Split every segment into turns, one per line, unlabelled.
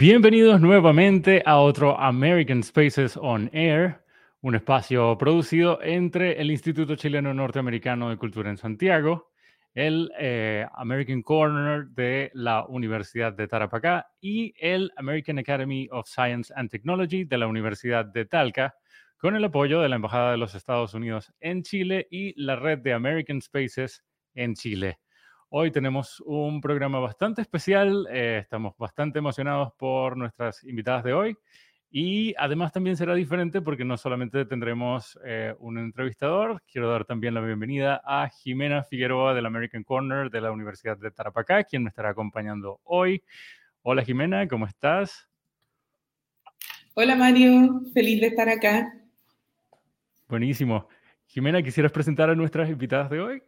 Bienvenidos nuevamente a otro American Spaces on Air, un espacio producido entre el Instituto Chileno Norteamericano de Cultura en Santiago, el eh, American Corner de la Universidad de Tarapacá y el American Academy of Science and Technology de la Universidad de Talca, con el apoyo de la Embajada de los Estados Unidos en Chile y la red de American Spaces en Chile. Hoy tenemos un programa bastante especial, eh, estamos bastante emocionados por nuestras invitadas de hoy y además también será diferente porque no solamente tendremos eh, un entrevistador, quiero dar también la bienvenida a Jimena Figueroa del American Corner de la Universidad de Tarapacá, quien me estará acompañando hoy. Hola Jimena, ¿cómo estás?
Hola Mario, feliz de estar acá.
Buenísimo. Jimena, ¿quisieras presentar a nuestras invitadas de hoy?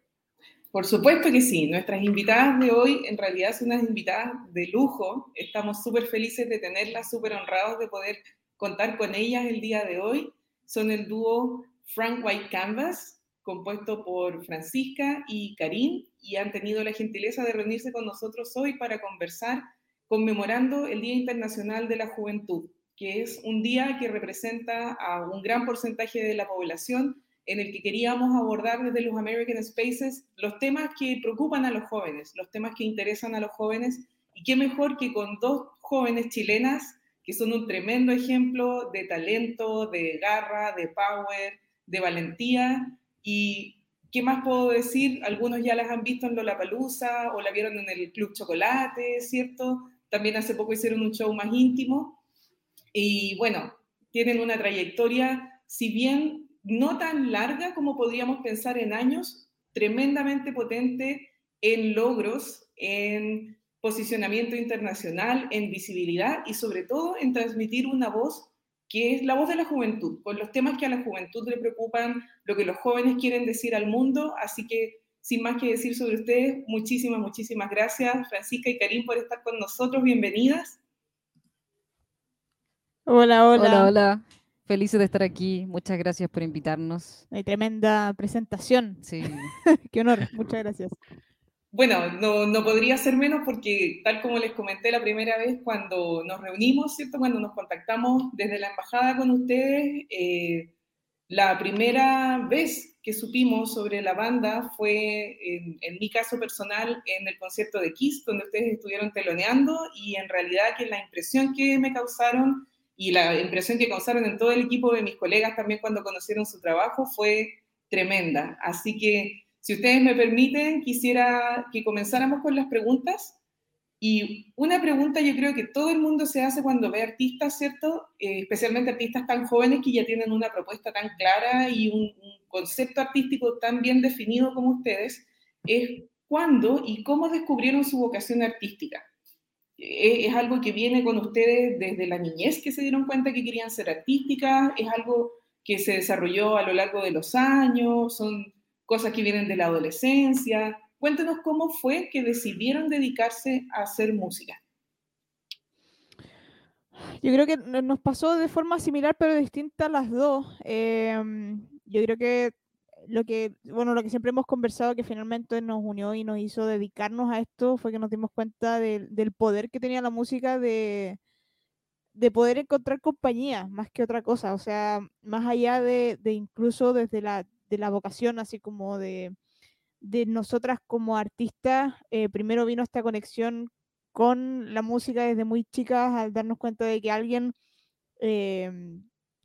Por supuesto que sí. Nuestras invitadas de hoy en realidad son unas invitadas de lujo. Estamos súper felices de tenerlas, súper honrados de poder contar con ellas el día de hoy. Son el dúo Frank White Canvas, compuesto por Francisca y Karim, y han tenido la gentileza de reunirse con nosotros hoy para conversar conmemorando el Día Internacional de la Juventud, que es un día que representa a un gran porcentaje de la población en el que queríamos abordar desde los American Spaces los temas que preocupan a los jóvenes, los temas que interesan a los jóvenes, y qué mejor que con dos jóvenes chilenas que son un tremendo ejemplo de talento, de garra, de power, de valentía, y ¿qué más puedo decir? Algunos ya las han visto en Lollapalooza o la vieron en el Club Chocolate, ¿cierto? También hace poco hicieron un show más íntimo. Y bueno, tienen una trayectoria, si bien no tan larga como podríamos pensar en años, tremendamente potente en logros, en posicionamiento internacional, en visibilidad y sobre todo en transmitir una voz que es la voz de la juventud, con los temas que a la juventud le preocupan, lo que los jóvenes quieren decir al mundo. Así que, sin más que decir sobre ustedes, muchísimas, muchísimas gracias, Francisca y Karim, por estar con nosotros. Bienvenidas.
Hola, hola. Hola, hola. Felices de estar aquí. Muchas gracias por invitarnos.
Hay tremenda presentación.
Sí.
Qué honor. Muchas gracias.
Bueno, no, no, podría ser menos porque tal como les comenté la primera vez cuando nos reunimos, ¿cierto? Cuando nos contactamos desde la embajada con ustedes, eh, la primera vez que supimos sobre la banda fue, en, en, mi caso personal, en el concierto de Kiss, donde ustedes estuvieron teloneando y en realidad que la impresión que me causaron y la impresión que causaron en todo el equipo de mis colegas también cuando conocieron su trabajo fue tremenda. Así que, si ustedes me permiten, quisiera que comenzáramos con las preguntas. Y una pregunta yo creo que todo el mundo se hace cuando ve artistas, ¿cierto? Eh, especialmente artistas tan jóvenes que ya tienen una propuesta tan clara y un, un concepto artístico tan bien definido como ustedes, es cuándo y cómo descubrieron su vocación artística. Es algo que viene con ustedes desde la niñez que se dieron cuenta que querían ser artísticas, es algo que se desarrolló a lo largo de los años, son cosas que vienen de la adolescencia. Cuéntenos cómo fue que decidieron dedicarse a hacer música.
Yo creo que nos pasó de forma similar pero distinta las dos. Em, yo creo que lo que, bueno, lo que siempre hemos conversado que finalmente nos unió y nos hizo dedicarnos a esto fue que nos dimos cuenta del poder que tenía la música de, de poder encontrar compañía más que otra cosa. O sea, más allá de, incluso desde la, de la vocación, así como de, de nosotras como artistas, eh, primero vino esta conexión con la música desde muy chicas al darnos cuenta de que alguien eh,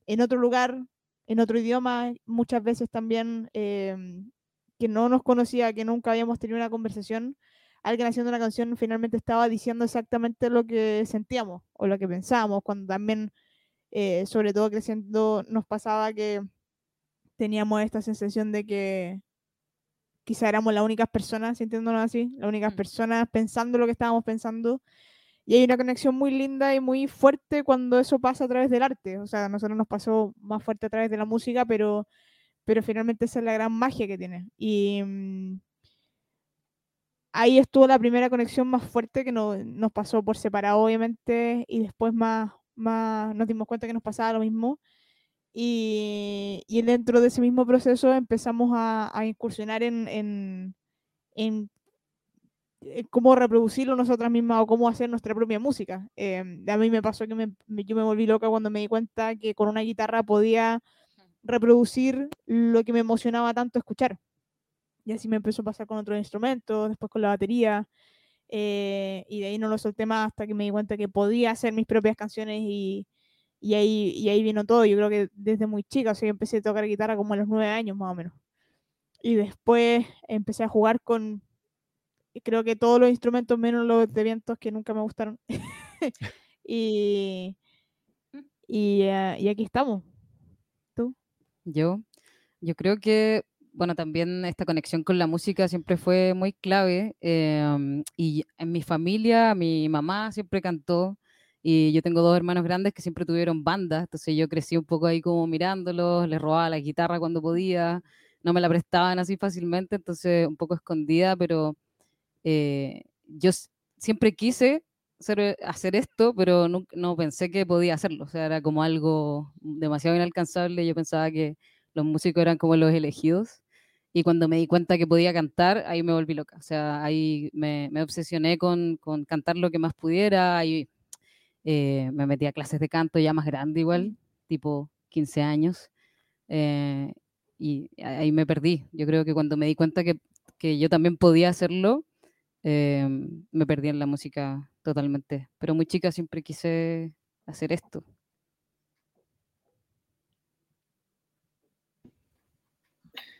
en otro lugar en otro idioma, muchas veces también em, que no nos conocía, que nunca habíamos tenido una conversación, alguien haciendo una canción finalmente estaba diciendo exactamente lo que sentíamos o lo que pensábamos, cuando también, eh, sobre todo creciendo, nos pasaba que teníamos esta sensación de que quizá éramos las únicas personas sintiéndonos así, las únicas mm. personas pensando lo que estábamos pensando y hay una conexión muy linda y muy fuerte cuando eso pasa a través del arte. O sea, a nosotros nos pasó más fuerte a través de la música, pero, pero finalmente esa es la gran magia que tiene. Y mm, ahí estuvo la primera conexión más fuerte que nos pasó por separado, obviamente, y después más, más nos dimos cuenta que nos pasaba lo mismo. Y, y dentro de ese mismo proceso empezamos a, incursionar en, en, cómo reproducirlo nosotras mismas o cómo hacer nuestra propia música. Em, a mí me pasó que me, yo me volví loca cuando me di cuenta que con una guitarra podía reproducir lo que me emocionaba tanto escuchar. Y así me empezó a pasar con otros instrumentos, después con la batería. Eh, y de ahí no lo solté más hasta que me di cuenta que podía hacer mis propias canciones y, y, ahí, y ahí vino todo. Yo creo que desde muy chica, o sea, yo empecé a tocar guitarra como a los nueve años más o menos. Y después empecé a jugar con, creo que todos los instrumentos menos los de vientos que nunca me gustaron. y, y, eh, y aquí estamos. ¿Tú?
Yo, yo creo que bueno, también esta conexión con la música siempre fue muy clave. Em, y en mi familia, mi mamá siempre cantó. Y yo tengo dos hermanos grandes que siempre tuvieron bandas. Entonces yo crecí un poco ahí como mirándolos, les robaba la guitarra cuando podía. No me la prestaban así fácilmente, entonces un poco escondida, pero eh, yo siempre quise hacer, hacer esto, pero no, no pensé que podía hacerlo. O sea, era como algo demasiado inalcanzable. Yo pensaba que los músicos eran como los elegidos. Y cuando me di cuenta que podía cantar, ahí me volví loca. O sea, ahí me, me obsesioné con, con, cantar lo que más pudiera. Ahí eh, me metí a clases de canto ya más grande igual, tipo 15 años. Eh, y ahí me perdí. Yo creo que cuando me di cuenta que, que yo también podía hacerlo, eh, me perdí en la música totalmente. Pero muy chica siempre quise hacer esto.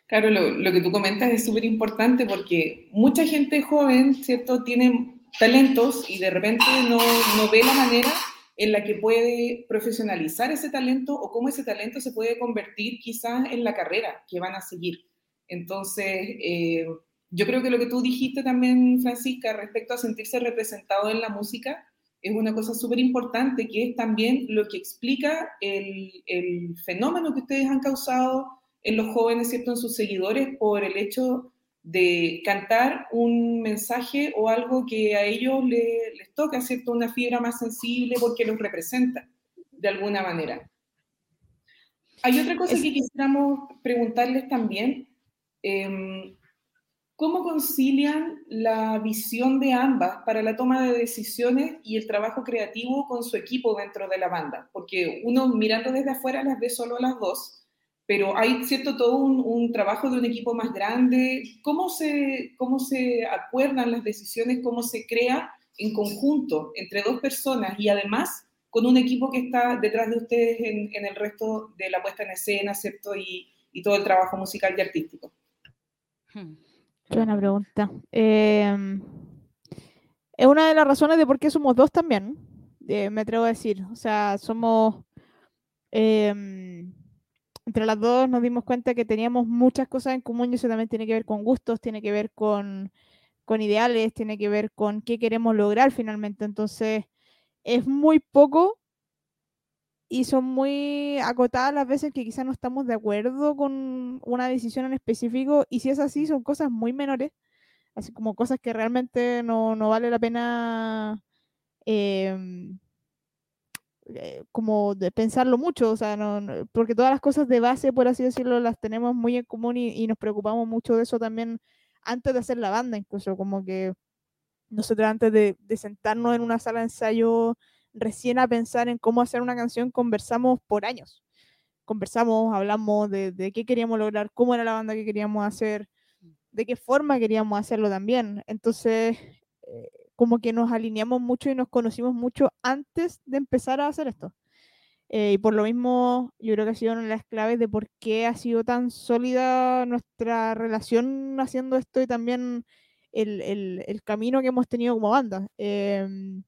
Claro, lo, que tú comentas es súper importante porque mucha gente joven, ¿cierto?, tiene talentos y de repente no, no, ve la manera en la que puede profesionalizar ese talento o cómo ese talento se puede convertir quizás en la carrera que van a seguir. Entonces, eh, yo creo que lo que tú dijiste también, Francisca, respecto a sentirse representado en la música, es una cosa súper importante, que es también lo que explica el, el fenómeno que ustedes han causado en los jóvenes, ¿cierto?, en sus seguidores por el hecho de cantar un mensaje o algo que a ellos les, toca, ¿cierto?, una fibra más sensible porque los representa de alguna manera. Hay otra cosa que quisiéramos preguntarles también. Em, ¿Cómo concilian la visión de ambas para la toma de decisiones y el trabajo creativo con su equipo dentro de la banda? Porque uno mirando desde afuera las ve solo a las dos, pero hay cierto todo un, trabajo de un equipo más grande. ¿Cómo se, ¿Cómo se acuerdan las decisiones? ¿Cómo se crea en conjunto entre dos personas y además con un equipo que está detrás de ustedes en, el resto de la puesta en escena, ¿cierto? Y, y todo el trabajo musical y artístico.
Hmm. Buena pregunta. Em, es una de las razones de por qué somos dos también, eh, me atrevo a decir. O sea, somos... Em, entre las dos nos dimos cuenta que teníamos muchas cosas en común y eso también tiene que ver con gustos, tiene que ver con, con ideales, tiene que ver con qué queremos lograr finalmente. Entonces, es muy poco y son muy acotadas las veces que quizás no estamos de acuerdo con una decisión en específico y si es así son cosas muy menores, así como cosas que realmente no, no vale la pena eh, eh, como de pensarlo mucho, o sea, no, porque todas las cosas de base, por así decirlo, las tenemos muy en común y, nos preocupamos mucho de eso también antes de hacer la banda, incluso como que nosotros antes de, sentarnos en una sala de ensayo recién a pensar en cómo hacer una canción, conversamos por años. Conversamos, hablamos de, qué queríamos lograr, cómo era la banda que queríamos hacer, de qué forma queríamos hacerlo también. Entonces, eh, como que nos alineamos mucho y nos conocimos mucho antes de empezar a hacer esto. Eh, y por lo mismo, yo creo que ha sido una de las claves de por qué ha sido tan sólida nuestra relación haciendo esto y también el, el, el camino que hemos tenido como banda. Em,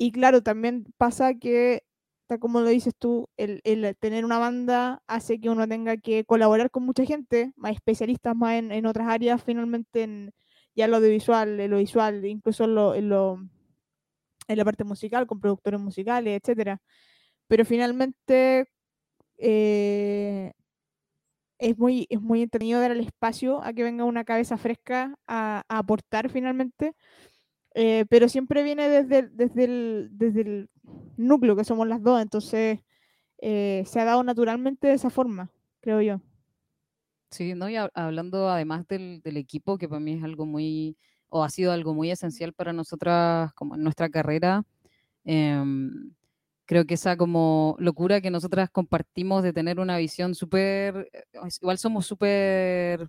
y claro, también pasa que, tal como lo dices tú, el, el, tener una banda hace que uno tenga que colaborar con mucha gente, más especialistas más en, en otras áreas, finalmente en, ya lo audiovisual, lo visual, incluso en, lo, en, lo, en la parte musical, con productores musicales, etcétera. Pero finalmente eh, es, muy, es muy entretenido dar el espacio a que venga una cabeza fresca a, aportar finalmente. Eh, pero siempre viene desde, desde, el, desde el núcleo que somos las dos, entonces eh, se ha dado naturalmente de esa forma, creo yo.
Sí, ¿no? Y hablando además del, equipo, que para mí es algo muy, o ha sido algo muy esencial para nosotras como en nuestra carrera. Em, creo que esa como locura que nosotras compartimos de tener una visión súper, eh, igual somos súper,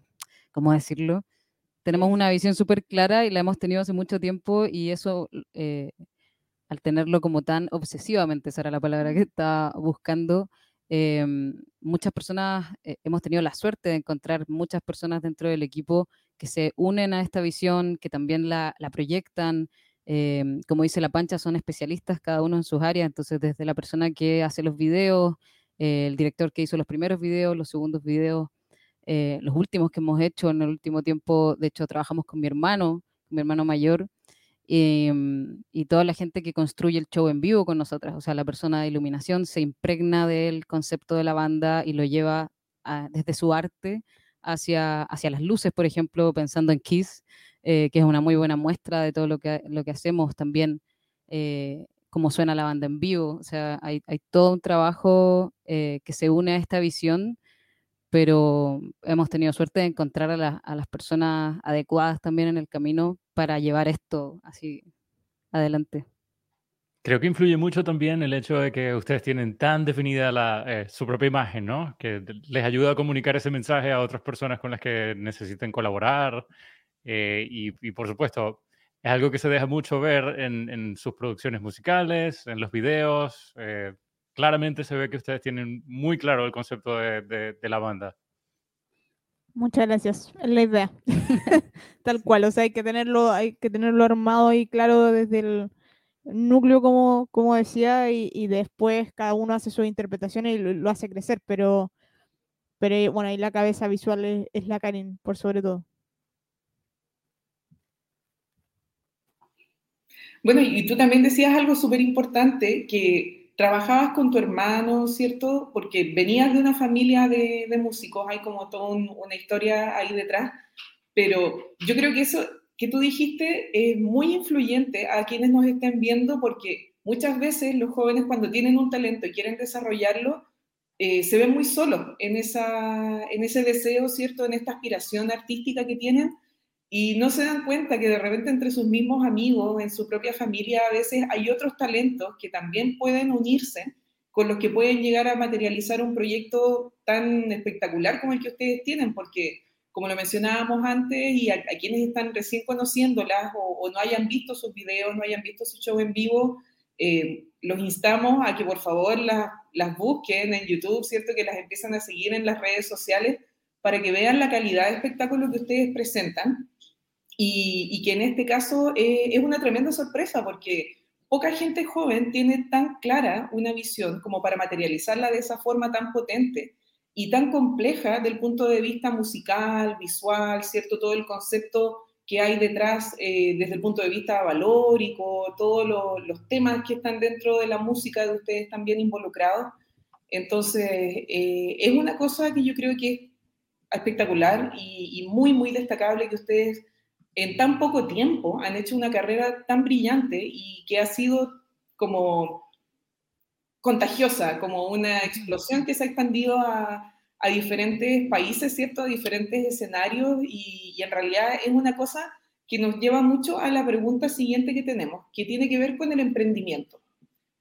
¿cómo decirlo? Tenemos una visión súper clara y la hemos tenido hace mucho tiempo y eso, eh, al tenerlo como tan obsesivamente, esa era la palabra que estaba buscando, em, muchas personas, eh, hemos tenido la suerte de encontrar muchas personas dentro del equipo que se unen a esta visión, que también la, la proyectan, como dice la Pancha, son especialistas cada uno en sus áreas, entonces desde la persona que hace los videos, eh, el director que hizo los primeros videos, los segundos videos, eh, los últimos que hemos hecho en el último tiempo, de hecho trabajamos con mi hermano, mi hermano mayor, em, y toda la gente que construye el show en vivo con nosotras, o sea, la persona de iluminación se impregna del concepto de la banda y lo lleva desde su arte hacia, hacia las luces, por ejemplo, pensando en Kiss. Eh, que es una muy buena muestra de todo lo que, lo que hacemos también, eh, cómo suena la banda en vivo. O sea, hay, hay todo un trabajo eh, que se une a esta visión, pero hemos tenido suerte de encontrar a, a, las personas adecuadas también en el camino para llevar esto así adelante.
Creo que influye mucho también el hecho de que ustedes tienen tan definida la, su propia imagen, ¿no? Que les ayuda a comunicar ese mensaje a otras personas con las que necesiten colaborar, eh, y, por supuesto, es algo que se deja mucho ver en, sus producciones musicales, en los videos. Eh, claramente se ve que ustedes tienen muy claro el concepto de, la banda.
Muchas gracias, es la idea. Tal cual, o sea, hay que tenerlo, hay que tenerlo armado y claro desde el núcleo, como, como decía, y, después cada uno hace su interpretación y lo, hace crecer, pero, pero bueno, ahí la cabeza visual es, es la Karin, por sobre todo.
Bueno, y tú también decías algo súper importante, que trabajabas con tu hermano, ¿cierto? Porque venías de una familia de, músicos, hay como toda una historia ahí detrás, pero yo creo que eso que tú dijiste es muy influyente a quienes nos estén viendo porque muchas veces los jóvenes cuando tienen un talento y quieren desarrollarlo, eh, se ven muy solos en, esa, en ese deseo, ¿cierto? En esta aspiración artística que tienen y no se dan cuenta que de repente entre sus mismos amigos, en su propia familia, a veces hay otros talentos que también pueden unirse con los que pueden llegar a materializar un proyecto tan espectacular como el que ustedes tienen, porque como lo mencionábamos antes, y a, quienes están recién conociéndolas o, no hayan visto sus videos, no hayan visto su show en vivo, eh, los instamos a que por favor las, las busquen en YouTube, ¿cierto? Que las empiezan a seguir en las redes sociales para que vean la calidad de espectáculo que ustedes presentan y, que en este caso eh, es una tremenda sorpresa porque poca gente joven tiene tan clara una visión como para materializarla de esa forma tan potente y tan compleja del punto de vista musical, visual, ¿cierto? Todo el concepto que hay detrás eh, desde el punto de vista valórico, todos los temas que están dentro de la música de ustedes también involucrados. Entonces, eh, es una cosa que yo creo que es espectacular y, y muy, muy destacable que ustedes en tan poco tiempo han hecho una carrera tan brillante y que ha sido como contagiosa, como una explosión que se ha expandido a, diferentes países, ¿cierto? A diferentes escenarios y, y, en realidad es una cosa que nos lleva mucho a la pregunta siguiente que tenemos, que tiene que ver con el emprendimiento,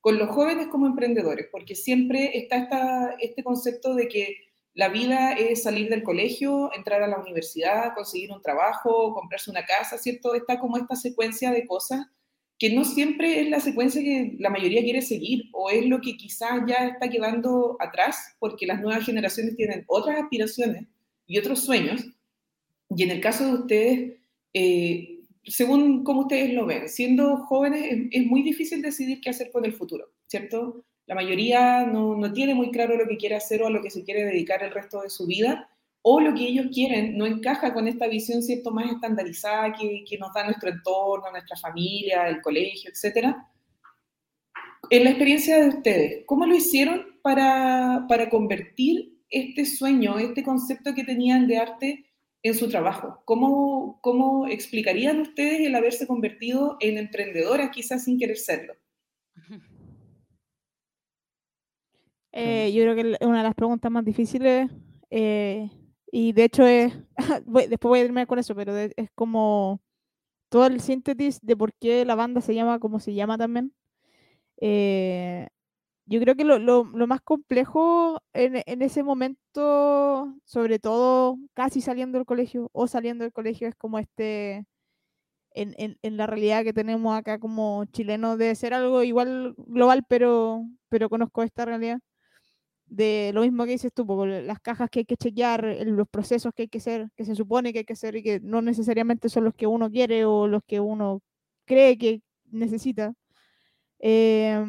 con los jóvenes como emprendedores, porque siempre está esta, este concepto de que la vida es salir del colegio, entrar a la universidad, conseguir un trabajo, comprarse una casa, ¿cierto? Está como esta secuencia de cosas que no siempre es la secuencia que la mayoría quiere seguir o es lo que quizás ya está quedando atrás porque las nuevas generaciones tienen otras aspiraciones y otros sueños. Y en el caso de ustedes, eh, según como ustedes lo ven, siendo jóvenes es, es muy difícil decidir qué hacer con el futuro, ¿cierto? La mayoría no, no, tiene muy claro lo que quiere hacer o a lo que se quiere dedicar el resto de su vida, o lo que ellos quieren no encaja con esta visión cierto más estandarizada que, que nos da nuestro entorno, nuestra familia, el colegio, etc. En la experiencia de ustedes, ¿cómo lo hicieron para, para convertir este sueño, este concepto que tenían de arte en su trabajo? ¿Cómo, ¿Cómo explicarían ustedes el haberse convertido en emprendedoras quizás sin querer serlo?
Eh, yo creo que es una de las preguntas más difíciles eh, y de hecho es, después voy a irme con eso, pero es como todo el síntesis de por qué la banda se llama como se llama también. Eh, yo creo que lo, lo, lo más complejo en, en, ese momento, sobre todo casi saliendo del colegio o saliendo del colegio, es como este, en, en, en la realidad que tenemos acá como chilenos, de ser algo igual global, pero, pero conozco esta realidad de lo mismo que dices tú, las cajas que hay que chequear, los procesos que hay que hacer, que se supone que hay que hacer y que no necesariamente son los que uno quiere o los que uno cree que necesita. Eh,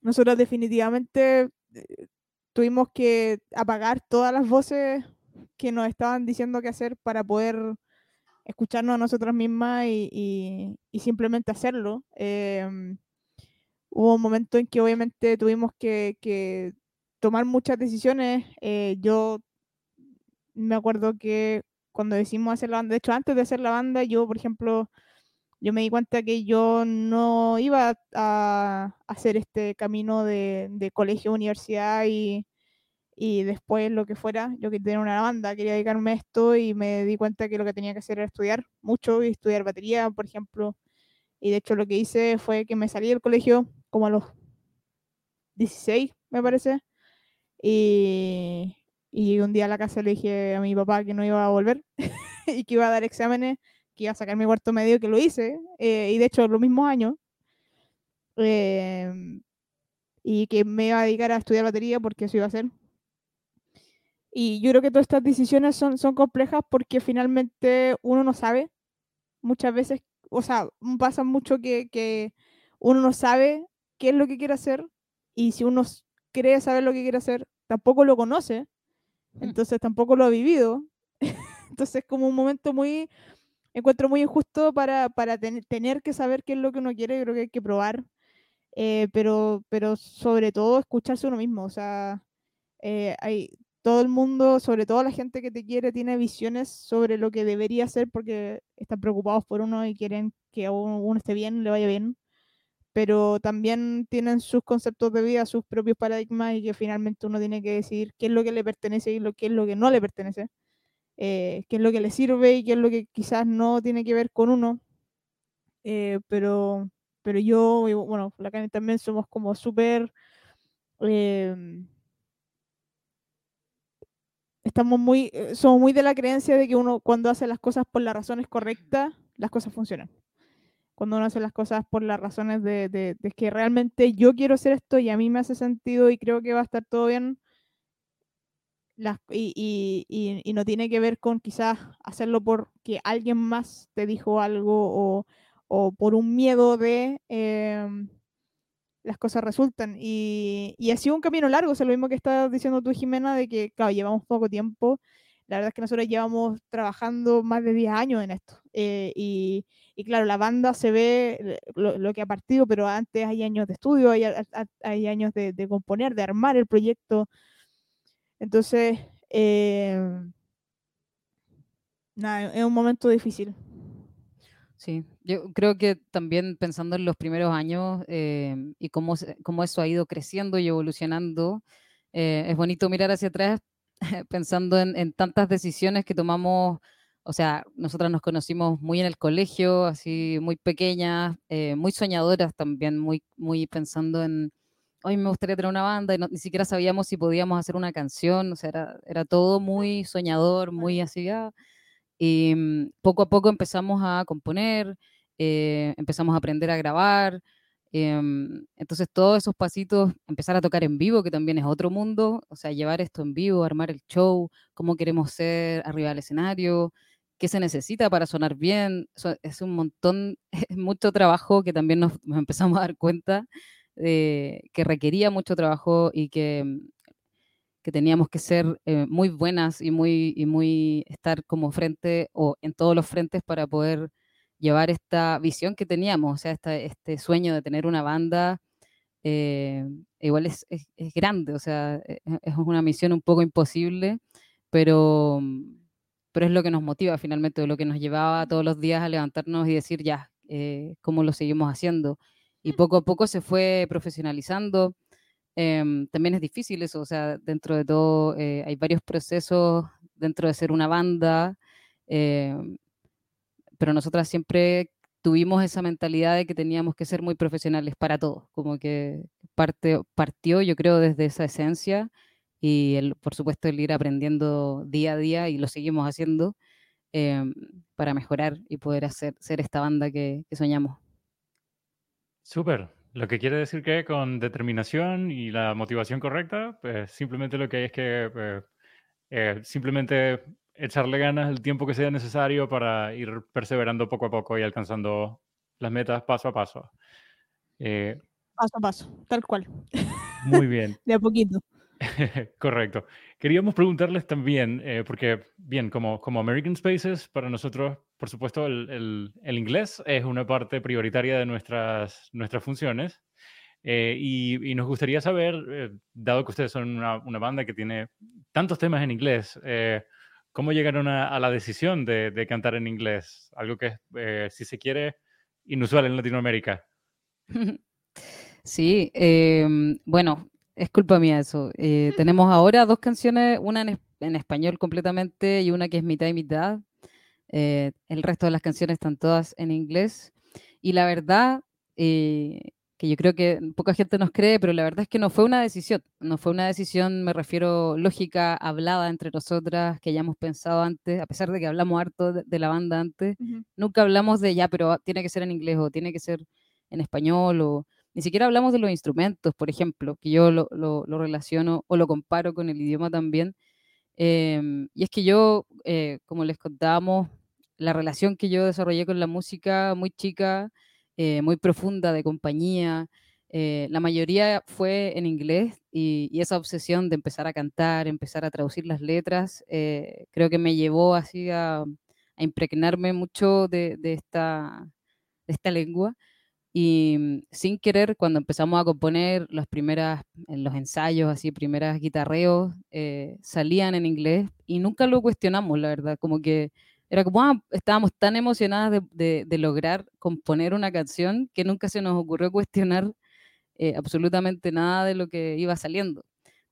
nosotros definitivamente eh, tuvimos que apagar todas las voces que nos estaban diciendo qué hacer para poder escucharnos a nosotras mismas y, y, simplemente hacerlo. Eh, hubo un momento en que obviamente tuvimos que, tomar muchas decisiones. Eh, yo me acuerdo que cuando decidimos hacer la banda, de hecho antes de hacer la banda, yo por ejemplo, yo me di cuenta que yo no iba a, hacer este camino de, de colegio, universidad y, y, después lo que fuera. Yo quería tener una banda, quería dedicarme a esto y me di cuenta que lo que tenía que hacer era estudiar mucho y estudiar batería, por ejemplo. Y de hecho lo que hice fue que me salí del colegio como a los 16, me parece. Y, y un día a la casa le dije a mi papá que no iba a volver y que iba a dar exámenes, que iba a sacar mi cuarto medio, que lo hice. Eh, y de hecho, los mismos años. Eh, y que me iba a dedicar a estudiar batería porque eso iba a ser. Y yo creo que todas estas decisiones son, son complejas porque finalmente uno no sabe. Muchas veces, o sea, pasa mucho que, que uno no sabe qué es lo que quiere hacer y si uno cree saber lo que quiere hacer, tampoco lo conoce, entonces tampoco lo ha vivido. entonces es como un momento muy, encuentro muy injusto para, para tener que saber qué es lo que uno quiere, creo que hay que probar, eh, pero, pero sobre todo escucharse uno mismo, o sea, eh, hay, todo el mundo, sobre todo la gente que te quiere, tiene visiones sobre lo que debería hacer porque están preocupados por uno y quieren que uno esté bien, le vaya bien pero también tienen sus conceptos de vida, sus propios paradigmas y que finalmente uno tiene que decidir qué es lo que le pertenece y lo, qué es lo que no le pertenece, eh, qué es lo que le sirve y qué es lo que quizás no tiene que ver con uno. Eh, pero, pero yo, bueno, la Cani también somos como súper... Eh, estamos muy, somos muy de la creencia de que uno cuando hace las cosas por las razones correctas, las cosas funcionan cuando uno hace las cosas por las razones de, de, que realmente yo quiero hacer esto y a mí me hace sentido y creo que va a estar todo bien. Las, y, y, y, no tiene que ver con quizás hacerlo porque alguien más te dijo algo o, o por un miedo de eh, las cosas resultan. Y, y ha sido un camino largo, es lo mismo que estás diciendo tú, Jimena, de que, claro, llevamos poco tiempo. La verdad es que nosotros llevamos trabajando más de 10 años en esto. Eh, y, y claro, la banda se ve eh, lo, que ha partido, pero antes hay años de estudio, hay, hay años de, de, componer, de armar el proyecto. Entonces, eh, nada, es un momento difícil.
Sí, yo creo que también pensando en los primeros años eh, y cómo, cómo, eso ha ido creciendo y evolucionando, eh, es bonito mirar hacia atrás pensando en, en tantas decisiones que tomamos o sea, nosotras nos conocimos muy en el colegio, así muy pequeñas, eh, muy soñadoras también, muy, muy pensando en, hoy me gustaría tener una banda y ni siquiera sabíamos si podíamos hacer una canción, o sea, era, era todo muy soñador, muy así. Ah, y mm, poco a poco empezamos a componer, eh, empezamos a aprender a grabar. Em, entonces todos esos pasitos, empezar a tocar en vivo, que también es otro mundo, o sea, llevar esto en vivo, armar el show, cómo queremos ser arriba del escenario, qué se necesita para sonar bien. es un montón, es mucho trabajo que también nos, empezamos a dar cuenta que requería mucho trabajo y que, mm, que teníamos que ser eh, muy buenas y muy, y muy estar como frente o en todos los frentes para poder llevar esta visión que teníamos, o sea, este sueño de tener una banda. Eh, igual es, es, es, grande, o sea, e, e, es una misión un poco imposible, pero, mm, pero es lo que nos motiva finalmente, lo que nos llevaba todos los días a levantarnos y decir, ya, eh, ¿cómo lo seguimos haciendo? Y poco a poco se fue profesionalizando. Em, también es difícil eso, o sea, dentro de todo eh, hay varios procesos dentro de ser una banda. Em, pero nosotras siempre tuvimos esa mentalidad de que teníamos que ser muy profesionales para todo, como que parte, partió yo creo desde esa esencia y el, por supuesto el ir aprendiendo día a día y lo seguimos haciendo em, para mejorar y poder hacer ser esta banda que, soñamos.
Súper. Lo que quiere decir que con determinación y la motivación correcta, pues simplemente lo que hay es que pues, eh, simplemente echarle ganas el tiempo que sea necesario para ir perseverando poco a poco y alcanzando las metas paso a paso.
Eh, paso a paso, tal cual.
Muy bien.
De a poquito.
Correcto. Queríamos preguntarles también, eh, porque, bien, como, como American Spaces, para nosotros, por supuesto, el, el, inglés es una parte prioritaria de nuestras, nuestras funciones. Eh, y, nos gustaría saber, eh, dado que ustedes son una, banda que tiene tantos temas en inglés, ¿cómo llegaron a, a la decisión de, de, cantar en inglés? Algo que es, si se quiere, inusual en Latinoamérica.
Sí, em, bueno, es culpa mía eso. Eh, tenemos ahora dos canciones, una en, español completamente y una que es mitad y mitad. Eh, el resto de las canciones están todas en inglés. Y la verdad, eh, que yo creo que poca gente nos cree, pero la verdad es que no fue una decisión. No fue una decisión, me refiero, lógica, hablada entre nosotras, que hayamos pensado antes, a pesar de que hablamos harto de, la banda antes. Nunca hablamos de ya, pero tiene que ser en inglés o tiene que ser en español o ni siquiera hablamos de los instrumentos, por ejemplo, que yo lo, relaciono o lo comparo con el idioma también. Em, y es que yo, eh, como les contábamos, la relación que yo desarrollé con la música muy chica, eh, muy profunda, de compañía, eh, la mayoría fue en inglés y, esa obsesión de empezar a cantar, empezar a traducir las letras, creo que me llevó así a, impregnarme mucho de, esta, de esta lengua. Y mm, sin querer, cuando empezamos a componer las primeras, en los ensayos, así, primeras guitarreos, eh, salían en inglés y nunca lo cuestionamos, la verdad, como que era como, ah, estábamos tan emocionadas de, lograr componer una canción que nunca se nos ocurrió cuestionar eh, absolutamente nada de lo que iba saliendo.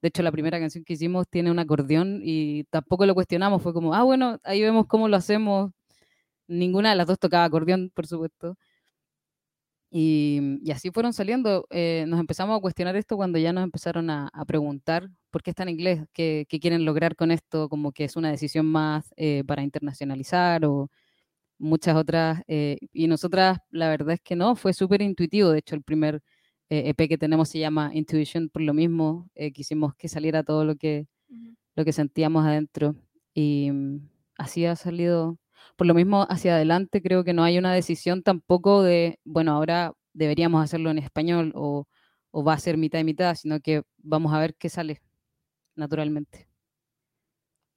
De hecho, la primera canción que hicimos tiene un acordeón y tampoco lo cuestionamos, fue como, ah, bueno, ahí vemos cómo lo hacemos. Ninguna de las dos tocaba acordeón, por supuesto. Y, así fueron saliendo. Eh, nos empezamos a cuestionar esto cuando ya nos empezaron a, preguntar por qué está en inglés, qué, quieren lograr con esto, como que es una decisión más eh, para internacionalizar o muchas otras. Eh, y nosotras, la verdad es que no, fue súper intuitivo. De hecho, el primer EP e que tenemos se llama Intuition por lo mismo. quisimos que saliera todo lo que, lo que sentíamos adentro. Y así ha salido por lo mismo, hacia adelante creo que no hay una decisión tampoco de, bueno, ahora deberíamos hacerlo en español o, va a ser mitad y mitad, sino que vamos a ver qué sale naturalmente.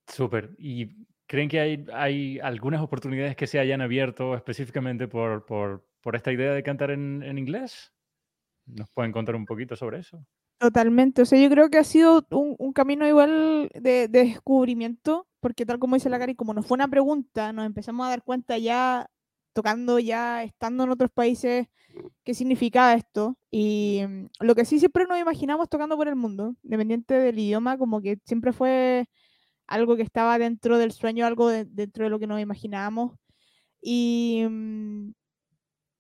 Súper. ¿Y creen que hay, hay algunas oportunidades que se hayan abierto específicamente por, esta idea de cantar en, inglés? ¿Nos pueden contar un poquito sobre eso?
Totalmente. O sea, yo creo que ha sido un, camino igual de, de, descubrimiento porque tal como dice la Cari, como no fue una pregunta, nos empezamos a dar cuenta ya tocando, ya estando en otros países, qué significaba esto. Y mm, lo que sí siempre nos imaginamos tocando por el mundo, independiente del idioma, como que siempre fue algo que estaba dentro del sueño, algo dentro de lo que nos imaginábamos. Y mm,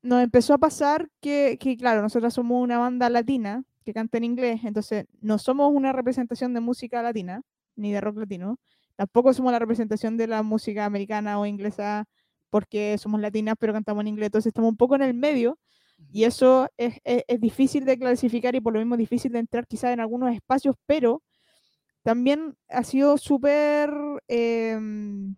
nos empezó a pasar que, que, claro, nosotros somos una banda latina que canta en inglés, entonces no somos una representación de música latina, ni de rock latino, Tampoco somos la representación de la música americana o inglesa porque somos latinas, pero cantamos en inglés, entonces estamos un poco en el medio y eso es, difícil de clasificar y por lo mismo difícil de entrar quizás en algunos espacios, pero también ha sido súper... Em,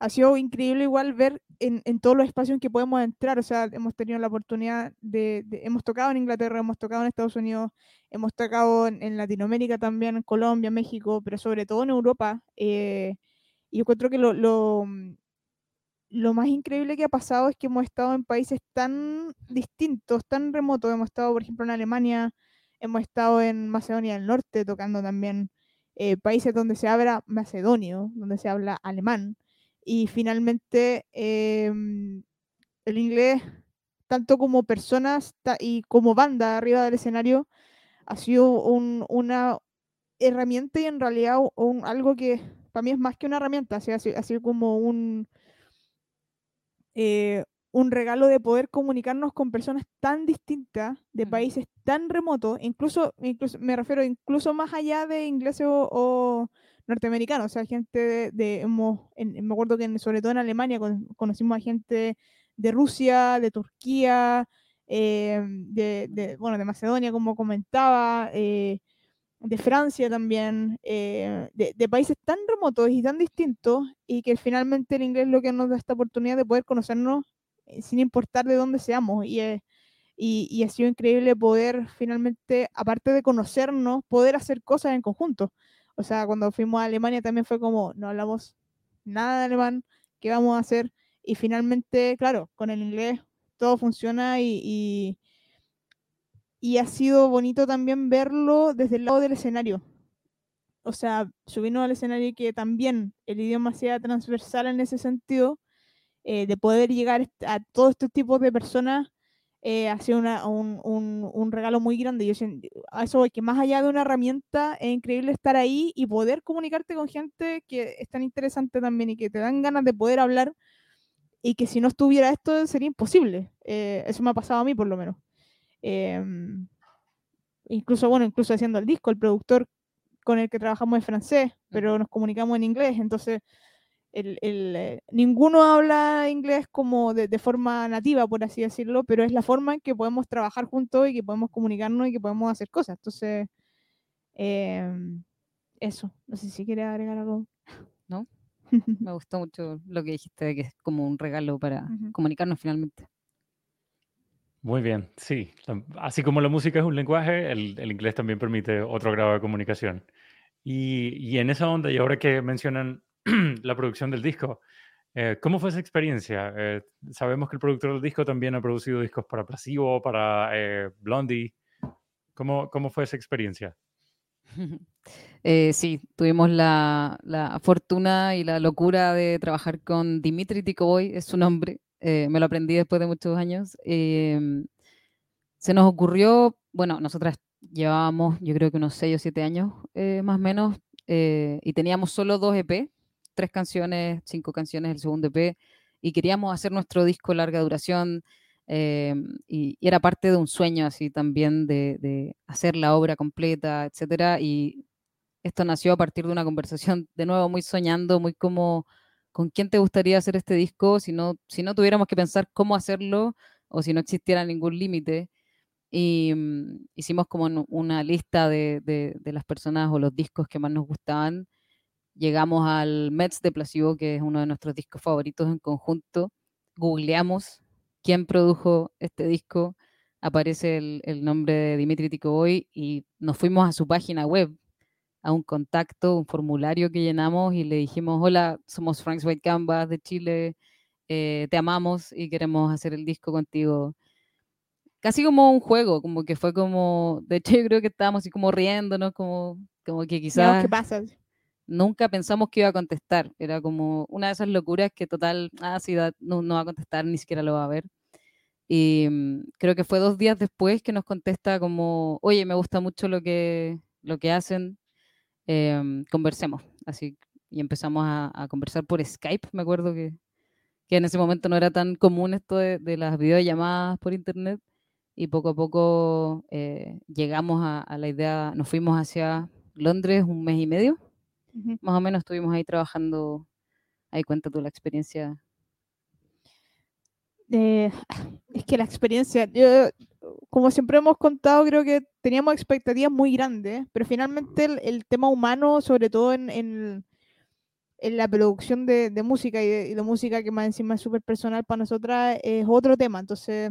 ha sido increíble igual ver en, todos los espacios en que podemos entrar. O sea, hemos tenido la oportunidad de, hemos tocado en Inglaterra, hemos tocado en Estados Unidos, hemos tocado en, Latinoamérica también, en Colombia, México, pero sobre todo en Europa. Eh, y encuentro que lo, lo, lo, más increíble que ha pasado es que hemos estado en países tan distintos, tan remotos. Hemos estado, por ejemplo, en Alemania, hemos estado en Macedonia del Norte tocando también. Eh, países donde se habla macedonio, donde se habla alemán, y finalmente em, el inglés, tanto como personas y como banda arriba del escenario, ha sido una herramienta y en realidad un, algo que para mí es más que una herramienta, ha sido, como un, eh, un regalo de poder comunicarnos con personas tan distintas, de países tan remotos, incluso, incluso me refiero incluso más allá de ingleses o, norteamericanos, o sea, gente de, me acuerdo que sobre todo en Alemania conocimos a gente de Rusia, de Turquía, eh, de, bueno, de Macedonia, como comentaba, eh, de Francia también, eh, de, países tan remotos y tan distintos, y que finalmente el inglés es lo que nos da esta oportunidad de poder conocernos eh, sin importar de dónde seamos. Y, y, ha sido increíble poder finalmente, aparte de conocernos, poder hacer cosas en conjunto. O sea, cuando fuimos a Alemania también fue como, no hablamos nada de alemán, ¿qué vamos a hacer? Y finalmente, claro, con el inglés todo funciona y y ha sido bonito también verlo desde el lado del escenario. O sea, subirnos al escenario y que también el idioma sea transversal en ese sentido, eh, de poder llegar a todos estos tipos de personas, eh, ha sido un, regalo muy grande. Yo a eso que más allá de una herramienta, es increíble estar ahí y poder comunicarte con gente que es tan interesante también y que te dan ganas de poder hablar y que si no estuviera esto sería imposible. Eh, eso me ha pasado a mí por lo menos. Em, incluso, bueno, incluso haciendo el disco, el productor con el que trabajamos es francés, pero nos comunicamos en inglés, entonces el, eh, ninguno habla inglés como de, forma nativa, por así decirlo, pero es la forma en que podemos trabajar juntos y que podemos comunicarnos y que podemos hacer cosas. Entonces, em, eso, no sé si quiere agregar algo.
¿No? Me gustó mucho lo que dijiste, que es como un regalo para comunicarnos finalmente.
Muy bien, sí. Así como la música es un lenguaje, el, inglés también permite otro grado de comunicación. Y, en esa onda, y ahora que mencionan la producción del disco, eh, ¿cómo fue esa experiencia? Eh, sabemos que el productor del disco también ha producido discos para Placebo, para eh, Blondie. ¿Cómo, ¿Cómo fue esa experiencia?
sí, tuvimos la, la, fortuna y la locura de trabajar con Dimitri Tikoboy, es su nombre, me lo aprendí después de muchos años. Em, se nos ocurrió, bueno, nosotras llevábamos yo creo que unos 6 o 7 años más o menos y teníamos solo dos EP, tres canciones, cinco canciones, el segundo EP y queríamos hacer nuestro disco larga duración em, y, era parte de un sueño así también de, de hacer la obra completa, etcétera y esto nació a partir de una conversación de nuevo muy soñando, muy como con quién te gustaría hacer este disco si no, si no tuviéramos que pensar cómo hacerlo o si no existiera ningún límite. Y mm, hicimos como una lista de, de, las personas o los discos que más nos gustaban. Llegamos al Mets de Placebo, que es uno de nuestros discos favoritos en conjunto. Googleamos quién produjo este disco. Aparece el, el nombre de Dimitri Tikoboy y nos fuimos a su página web a un contacto, un formulario que llenamos y le dijimos, hola, somos Franks White Canvas de Chile, eh, te amamos y queremos hacer el disco contigo. Casi como un juego, como que fue como, de hecho yo creo que estábamos así como riéndonos, como, como que quizás...
¿Qué pasa?
Nunca pensamos que iba a contestar, era como una de esas locuras que total, ah, sí, no, no va a contestar, ni siquiera lo va a ver. Y mm, creo que fue dos días después que nos contesta como, oye, me gusta mucho lo que, lo que hacen, Em, conversemos. Así, y empezamos a, conversar por Skype, me acuerdo que, que, en ese momento no era tan común esto de, las videollamadas por internet, y poco a poco eh, llegamos a, la idea, nos fuimos hacia Londres un mes y medio, más o menos estuvimos ahí trabajando, ahí cuenta tú la experiencia.
Eh, es que la experiencia, yo como siempre hemos contado, creo que teníamos expectativas muy grandes, pero finalmente el, tema humano, sobre todo en, en, la producción de, música y de, música que más encima es súper personal para nosotras, es otro tema. Entonces,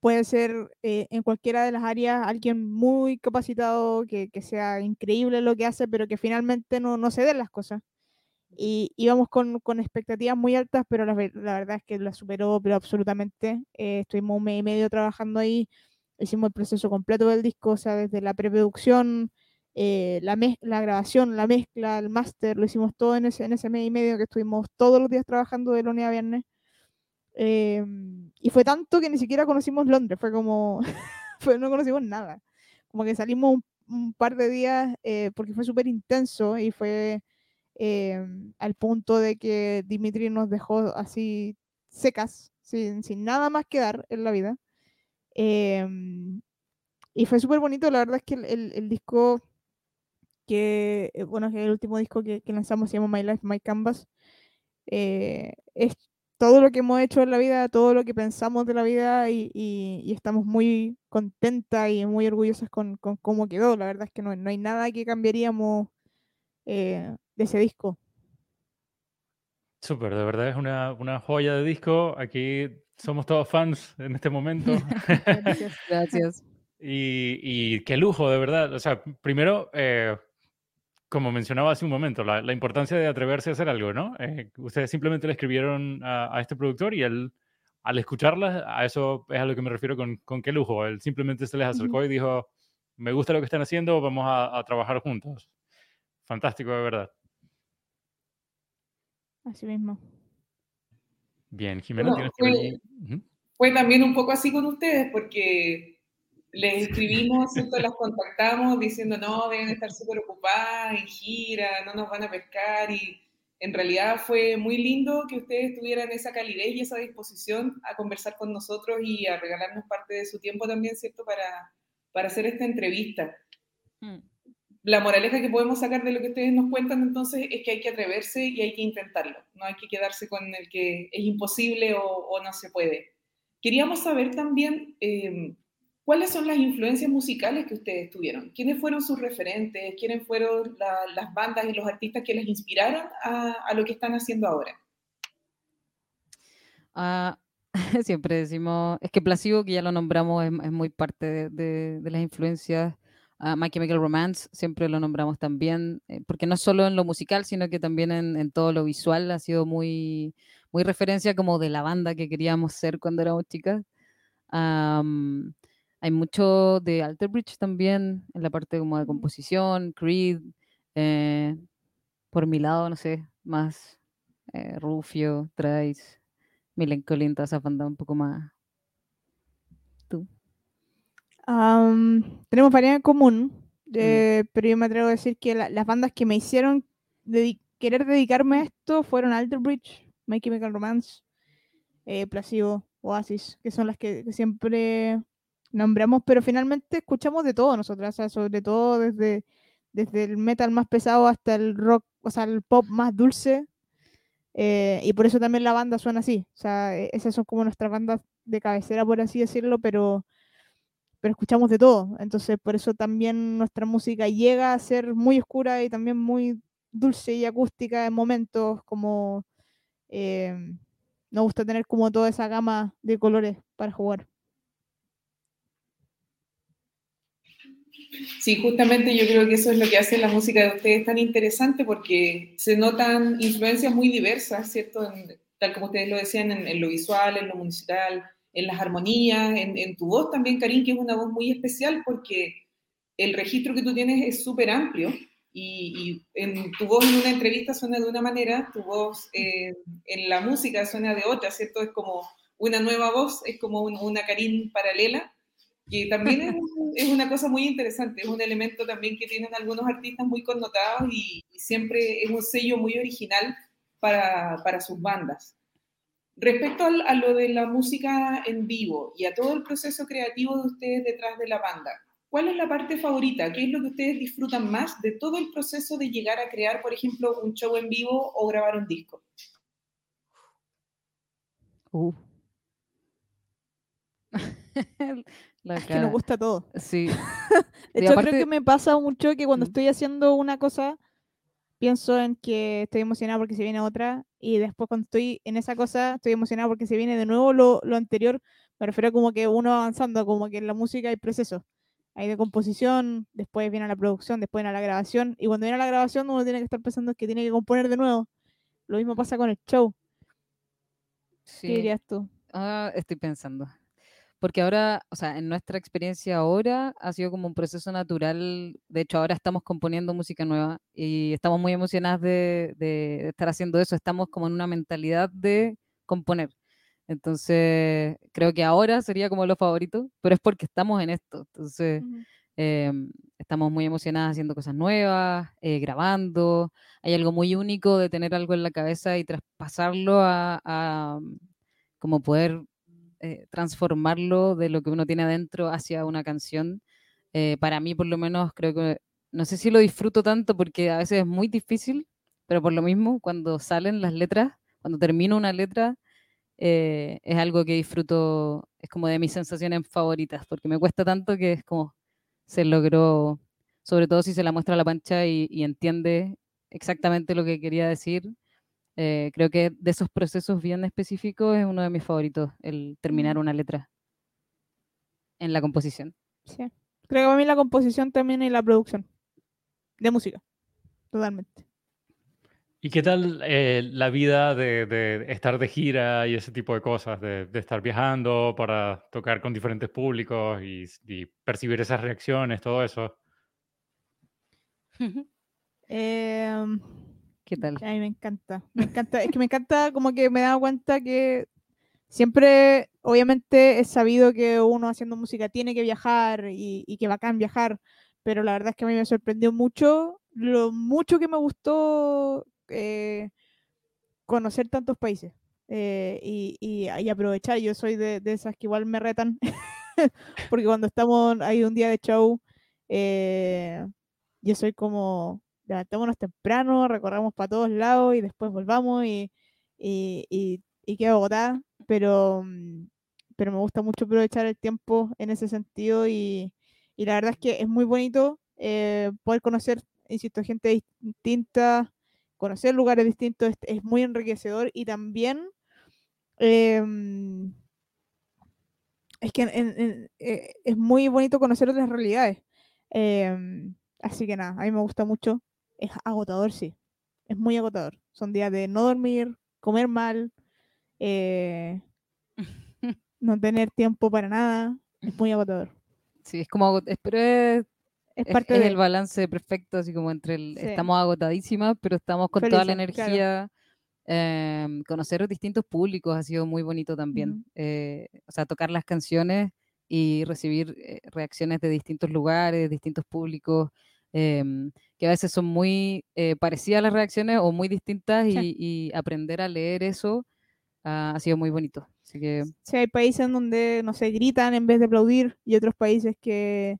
puede ser eh, en cualquiera de las áreas alguien muy capacitado, que, que, sea increíble lo que hace, pero que finalmente no, no se den las cosas y íbamos con, con, expectativas muy altas, pero la, la, verdad es que la superó, pero absolutamente. Eh, estuvimos un mes y medio trabajando ahí, hicimos el proceso completo del disco, o sea, desde la preproducción, eh, la, la grabación, la mezcla, el máster, lo hicimos todo en ese, en ese mes y medio que estuvimos todos los días trabajando de lunes a viernes. Eh, y fue tanto que ni siquiera conocimos Londres, fue como, no conocimos nada. Como que salimos un, un par de días eh, porque fue súper intenso y fue Em, al punto de que Dimitri nos dejó así secas, sin, sin nada más que dar en la vida. Em, y fue súper bonito, la verdad es que el, el, disco que, eh, bueno, que el último disco que, que, lanzamos se llama My Life, My Canvas, eh, es todo lo que hemos hecho en la vida, todo lo que pensamos de la vida y, y, estamos muy contentas y muy orgullosas con, con, cómo quedó. La verdad es que no, no hay nada que cambiaríamos eh, de ese disco.
Súper, de verdad es una, una, joya de disco. Aquí somos todos fans en este momento.
gracias. gracias.
Y, y, qué lujo, de verdad. O sea, primero, eh, como mencionaba hace un momento, la, la, importancia de atreverse a hacer algo, ¿no? Eh, ustedes simplemente le escribieron a, a, este productor y él, al escucharla, a eso es a lo que me refiero con, con qué lujo. Él simplemente se les acercó uh -huh. y dijo, me gusta lo que están haciendo, vamos a, a trabajar juntos. Fantástico, de verdad.
Así mismo.
Bien, Jimena,
Bueno,
¿tienes por
fue, fue también un poco así con ustedes, porque les escribimos, ¿cierto? las contactamos diciendo, no, deben estar súper ocupadas en gira, no nos van a pescar, y en realidad fue muy lindo que ustedes tuvieran esa calidez y esa disposición a conversar con nosotros y a regalarnos parte de su tiempo también, ¿cierto? Para, para hacer esta entrevista.
Mm.
La moraleja que podemos sacar de lo que ustedes nos cuentan entonces es que hay que atreverse y hay que intentarlo, no hay que quedarse con el que es imposible o, o no se puede. Queríamos saber también eh, cuáles son las influencias musicales que ustedes tuvieron, quiénes fueron sus referentes, quiénes fueron la, las bandas y los artistas que les inspiraron a, a lo que están haciendo ahora.
Ah, siempre decimos, es que Placebo, que ya lo nombramos, es, es muy parte de, de, de las influencias. Uh, My Chemical Romance siempre lo nombramos también, eh, porque no solo en lo musical, sino que también en, en, todo lo visual ha sido muy, muy referencia como de la banda que queríamos ser cuando éramos chicas. Um, hay mucho de Alter Bridge también, en la parte como de composición, Creed, eh, por mi lado, no sé, más eh, Rufio, Trice, Milencolin, toda esa banda un poco más. ¿Tú?
Um, tenemos variedad en común, eh, mm. pero yo me atrevo a decir que la, las bandas que me hicieron dedi querer dedicarme a esto fueron Alter Bridge, My Chemical Romance, eh, Placebo, Oasis, que son las que, que, siempre nombramos, pero finalmente escuchamos de todo nosotras, o sea, sobre todo desde, desde el metal más pesado hasta el rock, o sea, el pop más dulce, eh, y por eso también la banda suena así, o sea, e, esas son como nuestras bandas de cabecera, por así decirlo, pero pero escuchamos de todo. Entonces, por eso también nuestra música llega a ser muy oscura y también muy dulce y acústica en momentos como eh, nos gusta tener como toda esa gama de colores para jugar.
Sí, justamente yo creo que eso es lo que hace la música de ustedes tan interesante porque se notan influencias muy diversas, ¿cierto? En, tal como ustedes lo decían, en, lo visual, en lo musical, en las armonías, en, tu voz también, Karin, que es una voz muy especial porque el registro que tú tienes es súper amplio y, en tu voz en una entrevista suena de una manera, tu voz eh, en la música suena de otra, ¿cierto? Es como una nueva voz, es como un, una Karin paralela, que también es, es, una cosa muy interesante, es un elemento también que tienen algunos artistas muy connotados y, y siempre es un sello muy original para, para sus bandas. Respecto al, a lo de la música en vivo y a todo el proceso creativo de ustedes detrás de la banda, ¿cuál es la parte favorita? ¿Qué es lo que ustedes disfrutan más de todo el proceso de llegar a crear, por ejemplo, un show en vivo o grabar un disco?
Uh.
es que nos gusta todo.
Sí.
de hecho, aparte... creo que me pasa mucho que cuando estoy haciendo una cosa, pienso en que estoy emocionada porque se viene otra y después cuando estoy en esa cosa estoy emocionada porque se viene de nuevo lo, lo anterior, me refiero como que uno avanzando, como que en la música hay procesos. Hay de composición, después viene la producción, después viene la grabación y cuando viene la grabación uno tiene que estar pensando que tiene que componer de nuevo. Lo mismo pasa con el show. Sí. ¿Qué dirías tú?
Ah, estoy pensando porque ahora, o sea, en nuestra experiencia ahora ha sido como un proceso natural. De hecho, ahora estamos componiendo música nueva y estamos muy emocionadas de, de, estar haciendo eso. Estamos como en una mentalidad de componer. Entonces, creo que ahora sería como lo favorito, pero es porque estamos en esto. Entonces, uh -huh. eh, estamos muy emocionadas haciendo cosas nuevas, eh, grabando. Hay algo muy único de tener algo en la cabeza y traspasarlo a, a como poder eh, transformarlo de lo que uno tiene adentro hacia una canción. Eh, para mí, por lo menos, creo que, no sé si lo disfruto tanto porque a veces es muy difícil, pero por lo mismo, cuando salen las letras, cuando termino una letra, eh, es algo que disfruto, es como de mis sensaciones favoritas, porque me cuesta tanto que es como se logró, sobre todo si se la muestra a la pancha y, y entiende exactamente lo que quería decir, eh, creo que de esos procesos bien específicos es uno de mis favoritos, el terminar una letra en la composición.
Sí. Creo que para mí la composición también y la producción de música. Totalmente.
¿Y qué tal eh, la vida de, de, estar de gira y ese tipo de cosas, de, de estar viajando para tocar con diferentes públicos y, y percibir esas reacciones, todo eso?
Eh,
¿Qué?
A mí me encanta. Me encanta. es que me encanta como que me he dado cuenta que siempre, obviamente, es sabido que uno haciendo música tiene que viajar y, y que bacán viajar, pero la verdad es que a mí me sorprendió mucho lo mucho que me gustó eh, conocer tantos países eh, y, y, aprovechar. Yo soy de, de, esas que igual me retan, porque cuando estamos ahí un día de show, eh, yo soy como, levantémonos temprano, recorramos para todos lados y después volvamos y, y, y, quedo agotada, pero, mm, pero me gusta mucho aprovechar el tiempo en ese sentido y, y la verdad es que es muy bonito eh, poder conocer, insisto, gente distinta, conocer lugares distintos, es, muy enriquecedor y también eh, es que eh, es muy bonito conocer otras realidades. Eh, así que nada, a mí me gusta mucho es agotador, sí. Es muy agotador. Son días de no dormir, comer mal, eh, no tener tiempo para nada. Es muy agotador.
Sí, es como, pero es, es parte del balance perfecto, así como entre el, sí. estamos agotadísimas, pero estamos con Felices, toda la energía. Claro. Eh, conocer distintos públicos ha sido muy bonito también. Uh -huh. eh, o sea, tocar las canciones y recibir eh, reacciones de distintos lugares, distintos públicos. Que a veces son muy eh, parecidas las reacciones o muy distintas y, sí. y aprender a leer eso uh, ha sido muy bonito. Así que...
Sí, hay países donde, no sé, gritan en vez de aplaudir y otros países que...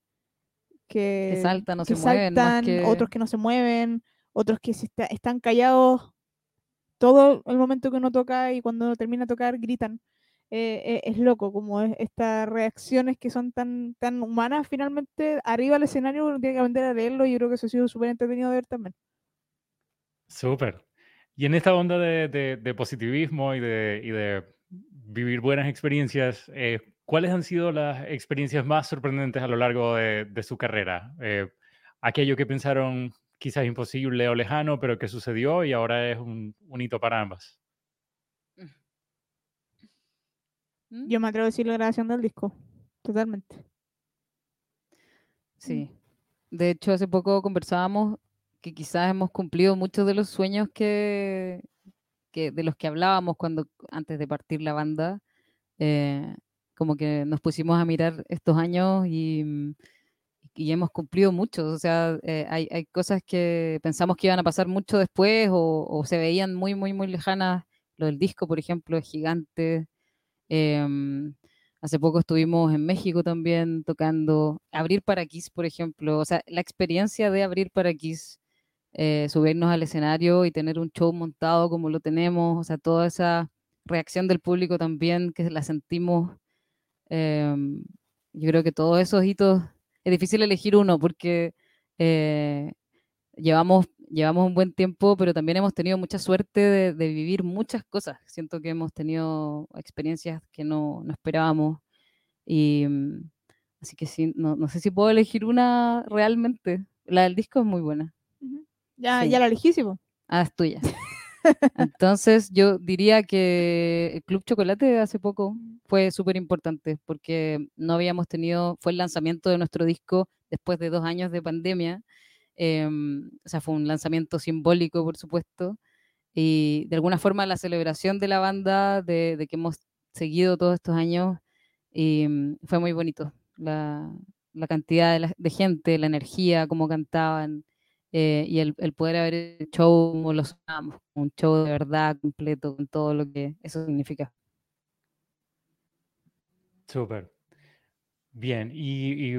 Que, que saltan o
que
se
saltan,
mueven. Que...
Otros que no se mueven, otros que se está, están callados todo el momento que uno toca y cuando uno termina de tocar gritan. Eh, eh, es loco, como es, estas reacciones que son tan, tan humanas, finalmente arriba del escenario uno tiene que aprender a leerlo y yo creo que eso ha sido súper entretenido de ver también.
Súper. Y en esta onda de, de, de positivismo y de, y de, vivir buenas experiencias, eh, ¿cuáles han sido las experiencias más sorprendentes a lo largo de, su carrera? Eh, aquello que pensaron quizás imposible o lejano, pero que sucedió y ahora es un, un hito para ambas.
Yo me atrevo a decir la grabación del disco, totalmente.
Sí. De hecho, hace poco conversábamos que quizás hemos cumplido muchos de los sueños que, que de los que hablábamos cuando antes de partir la banda. Eh, como que nos pusimos a mirar estos años y, y hemos cumplido muchos. O sea, eh, hay, hay, cosas que pensamos que iban a pasar mucho después o, o, se veían muy, muy, muy lejanas. Lo del disco, por ejemplo, es gigante. Eh, hace poco estuvimos en México también tocando Abrir para Kiss, por ejemplo. O sea, la experiencia de Abrir para Kiss, eh, subirnos al escenario y tener un show montado como lo tenemos, o sea, toda esa reacción del público también, que la sentimos. Eh, yo creo que todos esos hitos, es difícil elegir uno porque eh, llevamos llevamos un buen tiempo, pero también hemos tenido mucha suerte de, de, vivir muchas cosas. Siento que hemos tenido experiencias que no, no esperábamos. Y mm, así que sí, no, no, sé si puedo elegir una realmente. La del disco es muy buena.
Uh -huh. Ya, sí. ya la elegísimo.
Ah, es tuya. Entonces yo diría que el Club Chocolate hace poco fue súper importante porque no habíamos tenido, fue el lanzamiento de nuestro disco después de dos años de pandemia eh, o sea, fue un lanzamiento simbólico, por supuesto, y de alguna forma la celebración de la banda, de, de que hemos seguido todos estos años, y um, fue muy bonito. La, la cantidad de, la, de, gente, la energía, cómo cantaban, eh, y el, el, poder haber hecho show como lo sonábamos, un show de verdad completo, con todo lo que eso significa.
Súper. Bien, y,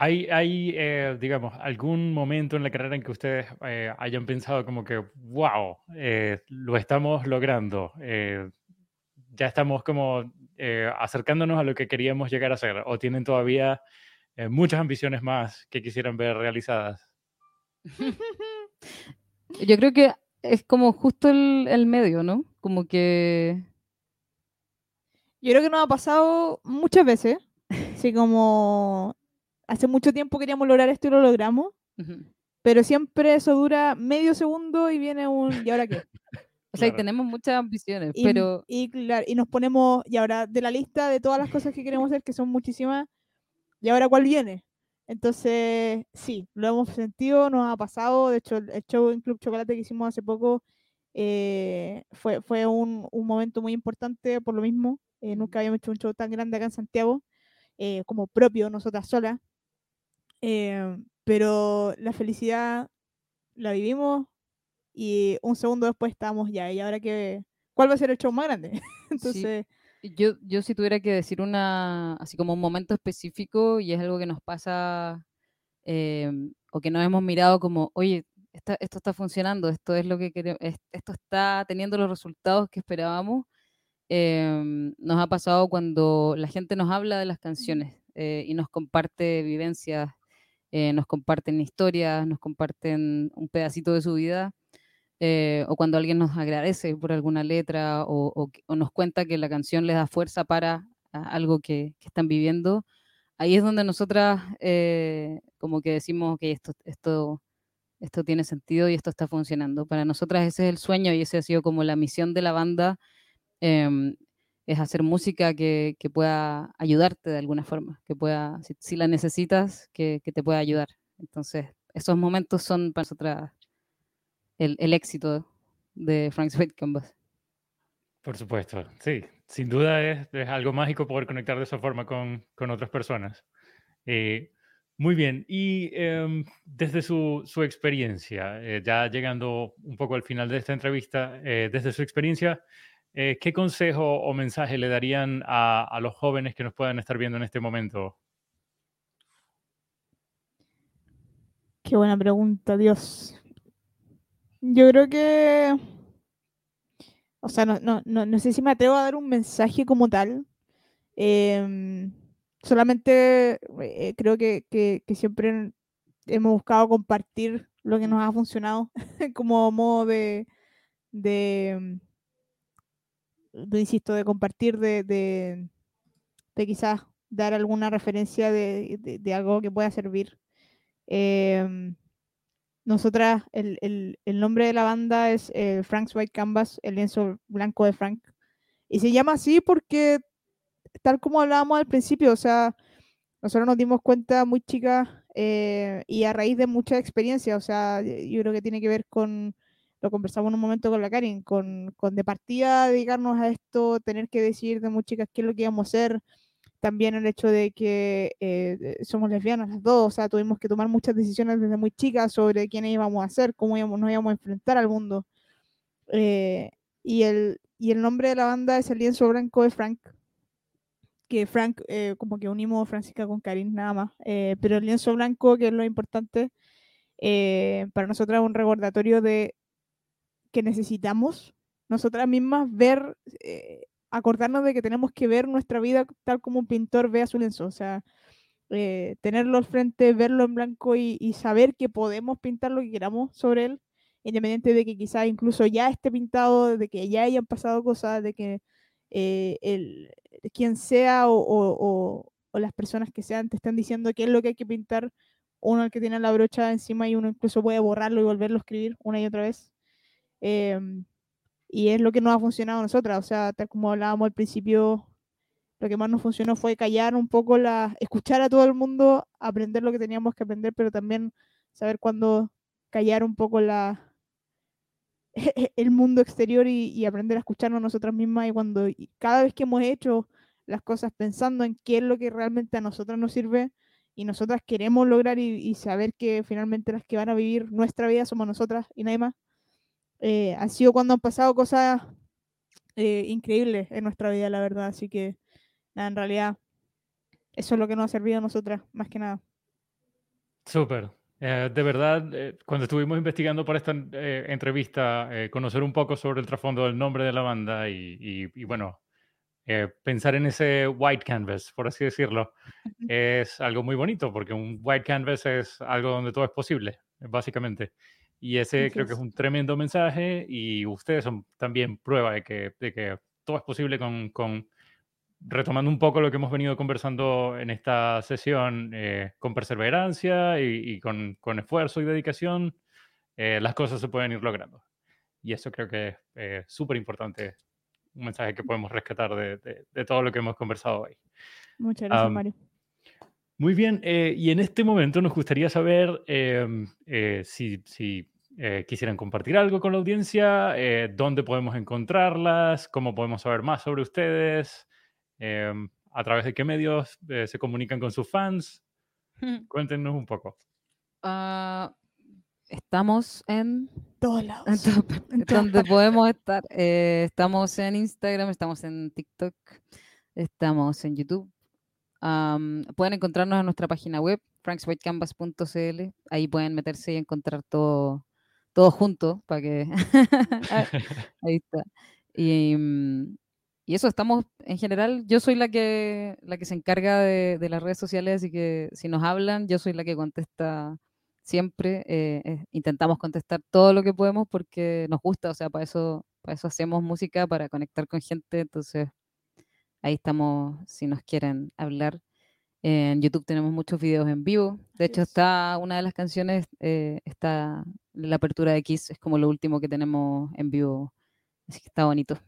hay, hay eh, digamos, algún momento en la carrera en que ustedes eh, hayan pensado como que, wow, eh, lo estamos logrando, ya estamos como acercándonos a lo que queríamos llegar a ser, o tienen todavía muchas ambiciones más que quisieran ver realizadas.
Yo creo que es como justo el, medio, ¿no? Como que...
Yo creo que nos ha pasado muchas veces, así como hace mucho tiempo queríamos lograr esto y lo logramos, pero siempre eso dura medio segundo y viene un ¿y ahora qué?
O sea, tenemos muchas ambiciones, pero...
Y, y nos ponemos, y ahora de la lista de todas las cosas que queremos hacer, que son muchísimas, ¿y ahora cuál viene? Entonces, sí, lo hemos sentido, nos ha pasado. De hecho, el show en Club Chocolate que hicimos hace poco eh, fue, fue un, un, momento muy importante por lo mismo. Eh, nunca habíamos hecho un show tan grande acá en Santiago, eh, como propio, nosotras solas. Pero la felicidad la vivimos y un segundo después estábamos ya. ¿Y ahora que ¿Cuál va a ser el show más grande? Entonces.
Yo, yo si tuviera que decir una, así como un momento específico, y es algo que nos pasa, em, o que nos hemos mirado como, oye, esto está funcionando, esto es lo que queremos, esto está teniendo los resultados que esperábamos, em, nos ha pasado cuando la gente nos habla de las canciones eh, y nos comparte vivencias, eh, nos comparten historias, nos comparten un pedacito de su vida eh, o cuando alguien nos agradece por alguna letra o, nos cuenta que la canción les da fuerza para algo que, están viviendo, ahí es donde nosotras eh, como que decimos que esto, esto, esto tiene sentido y esto está funcionando. Para nosotras ese es el sueño y ese ha sido como la misión de la banda, em, es hacer música que, pueda ayudarte de alguna forma, que pueda, si, la necesitas, que, que, te pueda ayudar. Entonces, esos momentos son para nosotras el, éxito de Frank Sweet Canvas.
Por supuesto, sí. Sin duda es, algo mágico poder conectar de esa forma con, otras personas. Eh, muy bien, y em, desde su, experiencia, eh, ya llegando un poco al final de esta entrevista, eh, desde su experiencia, ¿qué consejo o mensaje le darían a, los jóvenes que nos puedan estar viendo en este momento?
Qué buena pregunta, Dios. Yo creo que, o sea, no, no, no, sé si me atrevo a dar un mensaje como tal. Em, solamente eh, creo que, siempre hemos buscado compartir lo que nos ha funcionado como modo de, de, insisto, de compartir, de, de, quizás dar alguna referencia de, algo que pueda servir. Em, nosotras, el, nombre de la banda es eh, Frank's White Canvas, el lienzo blanco de Frank. Y se llama así porque, tal como hablábamos al principio, o sea, nosotros nos dimos cuenta muy chicas eh, y a raíz de mucha experiencia, o sea, yo creo que tiene que ver con, lo conversamos en un momento con la Karin, con, con de partida dedicarnos a esto, tener que decir de muy chicas qué es lo que íbamos a hacer, también el hecho de que eh, somos lesbianas las dos, o sea, tuvimos que tomar muchas decisiones desde muy chicas sobre quiénes íbamos a ser, cómo íbamos, nos íbamos a enfrentar al mundo. Eh, y, el, y el nombre de la banda es el lienzo blanco de Frank, que Frank, eh, como que unimos Francisca con Karin, nada más, pero el lienzo blanco, que es lo importante, para nosotros es un recordatorio de que necesitamos nosotras mismas ver acordarnos de que tenemos que ver nuestra vida tal como un pintor ve a su lienzo, o sea, eh, tenerlo al frente, verlo en blanco y, saber que podemos pintar lo que queramos sobre él, independiente de que quizás incluso ya esté pintado, de que ya hayan pasado cosas, de que eh, el, quien sea o, las personas que sean te están diciendo qué es lo que hay que pintar, uno el que tiene la brocha encima y uno incluso puede borrarlo y volverlo a escribir una y otra vez. Em, y es lo que nos ha funcionado a nosotras. O sea, tal como hablábamos al principio, lo que más nos funcionó fue callar un poco, la, escuchar a todo el mundo, aprender lo que teníamos que aprender, pero también saber cuándo callar un poco la, el mundo exterior y, aprender a escucharnos nosotras mismas. Y cuando cada vez que hemos hecho las cosas pensando en qué es lo que realmente a nosotras nos sirve y nosotras queremos lograr y, y saber que finalmente las que van a vivir nuestra vida somos nosotras y nadie más eh, ha sido cuando han pasado cosas eh, increíbles en nuestra vida, la verdad. Así que, nada, en realidad, eso es lo que nos ha servido a nosotras, más que nada.
Súper. Eh, de verdad, eh, cuando estuvimos investigando para esta eh, entrevista, conocer un poco sobre el trasfondo del nombre de la banda y, bueno, pensar en ese white canvas, por así decirlo, es algo muy bonito porque un white canvas es algo donde todo es posible, básicamente. Y ese creo que es un tremendo mensaje y ustedes son también prueba de que, de que todo es posible con, con retomando un poco lo que hemos venido conversando en esta sesión, eh, con perseverancia y, con, con, esfuerzo y dedicación, eh, las cosas se pueden ir logrando. Y eso creo que es eh, súper importante, un mensaje que podemos rescatar de, de, todo lo que hemos conversado hoy.
Muchas gracias, Mario.
Muy bien, y en este momento nos gustaría saber em, si, si quisieran compartir algo con la audiencia, dónde podemos encontrarlas, cómo podemos saber más sobre ustedes. Em, ¿A través de qué medios eh, se comunican con sus fans? Cuéntenos un poco.
Ah, estamos en
todos lados.
donde podemos estar. Eh, estamos en Instagram, estamos en TikTok, estamos en YouTube. Pueden encontrarnos en nuestra página web, frankswhitecanvas.cl. Ahí pueden meterse y encontrar todo, todo junto para que. Ahí está. Y, mm, y eso estamos, en general, yo soy la que, la que se encarga de, las redes sociales y que si nos hablan, yo soy la que contesta siempre. Eh, intentamos contestar todo lo que podemos porque nos gusta, o sea, para eso, para eso hacemos música, para conectar con gente. Entonces, ahí estamos si nos quieren hablar. En YouTube tenemos muchos videos en vivo. De hecho, está una de las canciones, eh, está la apertura de Kiss, es como lo último que tenemos en vivo. Así que está bonito.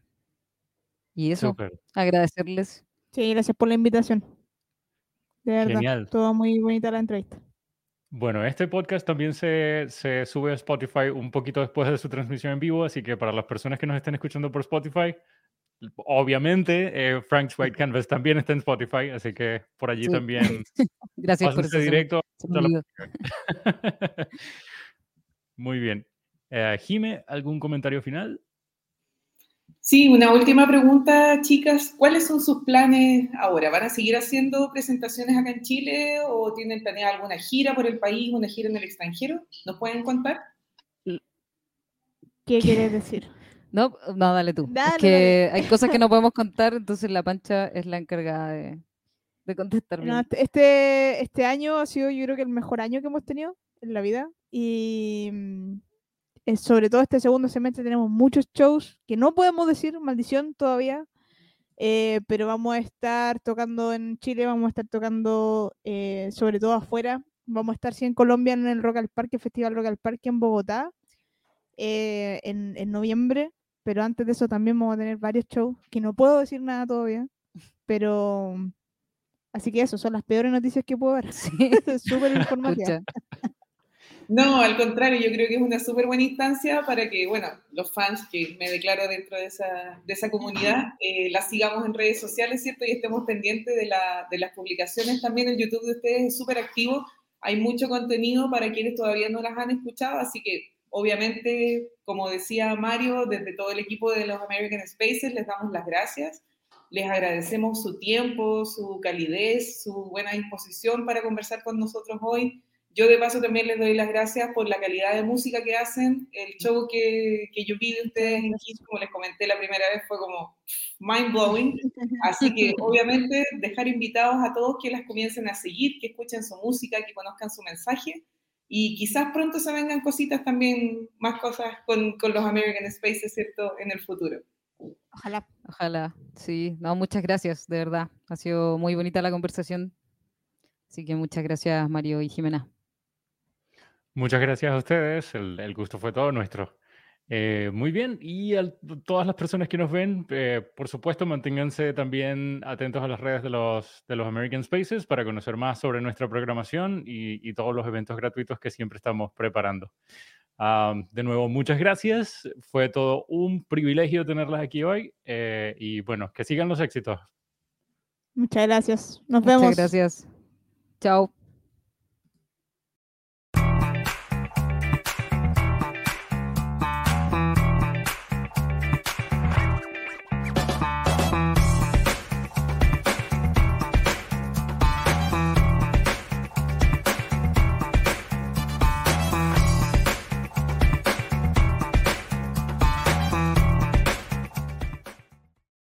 Y eso, agradecerles.
Sí, gracias por la invitación. De verdad, Genial. todo muy bonita la entrevista.
Bueno, este podcast también se, se, sube a Spotify un poquito después de su transmisión en vivo, así que para las personas que nos estén escuchando por Spotify, obviamente eh, Frank's White Canvas también está en Spotify, así que por allí también.
Gracias por ese
directo. Muy bien. Eh, Jime, ¿algún comentario final?
Sí, una última pregunta, chicas. ¿Cuáles son sus planes ahora? ¿Van a seguir haciendo presentaciones acá en Chile o tienen planeada alguna gira por el país, una gira en el extranjero? ¿Nos pueden contar?
¿Qué quieres decir?
No, no, dale tú. es que hay cosas que no podemos contar, entonces la pancha es la encargada de, de contestar.
este, este año ha sido yo creo que el mejor año que hemos tenido en la vida y mm, eh, sobre todo este segundo semestre tenemos muchos shows que no podemos decir maldición todavía, eh, pero vamos a estar tocando en Chile, vamos a estar tocando eh, sobre todo afuera, vamos a estar sí en Colombia en el Rock al Parque, Festival Rock al Parque en Bogotá en, en, noviembre, pero antes de eso también vamos a tener varios shows que no puedo decir nada todavía, pero... Así que eso, son las peores noticias que puedo dar. Sí. Súper informativa.
No, al contrario, yo creo que es una súper buena instancia para que, bueno, los fans que me declaro dentro de esa, de esa comunidad, eh, las sigamos en redes sociales, ¿cierto? Y estemos pendientes de, la, de las publicaciones. También el YouTube de ustedes es súper activo. Hay mucho contenido para quienes todavía no las han escuchado, así que obviamente, como decía Mario, desde todo el equipo de los American Spaces les damos las gracias. Les agradecemos su tiempo, su calidez, su buena disposición para conversar con nosotros hoy. Yo de paso también les doy las gracias por la calidad de música que hacen. El show que, yo vi de ustedes en Kiss, como les comenté la primera vez, fue como mind blowing. Así que obviamente dejar invitados a todos que las comiencen a seguir, que escuchen su música, que conozcan su mensaje. Y quizás pronto se vengan cositas también, más cosas con, con los American Spaces, ¿cierto? En el futuro.
Ojalá. Ojalá, sí. No, muchas gracias, de verdad. Ha sido muy bonita la conversación. Así que muchas gracias, Mario y Jimena.
Muchas gracias a ustedes, el, gusto fue todo nuestro. Eh, muy bien, y a todas las personas que nos ven, eh, por supuesto, manténganse también atentos a las redes de los, de los American Spaces para conocer más sobre nuestra programación y, todos los eventos gratuitos que siempre estamos preparando. de nuevo, muchas gracias. Fue todo un privilegio tenerlas aquí hoy eh, y bueno, que sigan los éxitos.
Muchas gracias. Nos vemos.
Muchas gracias. Chao.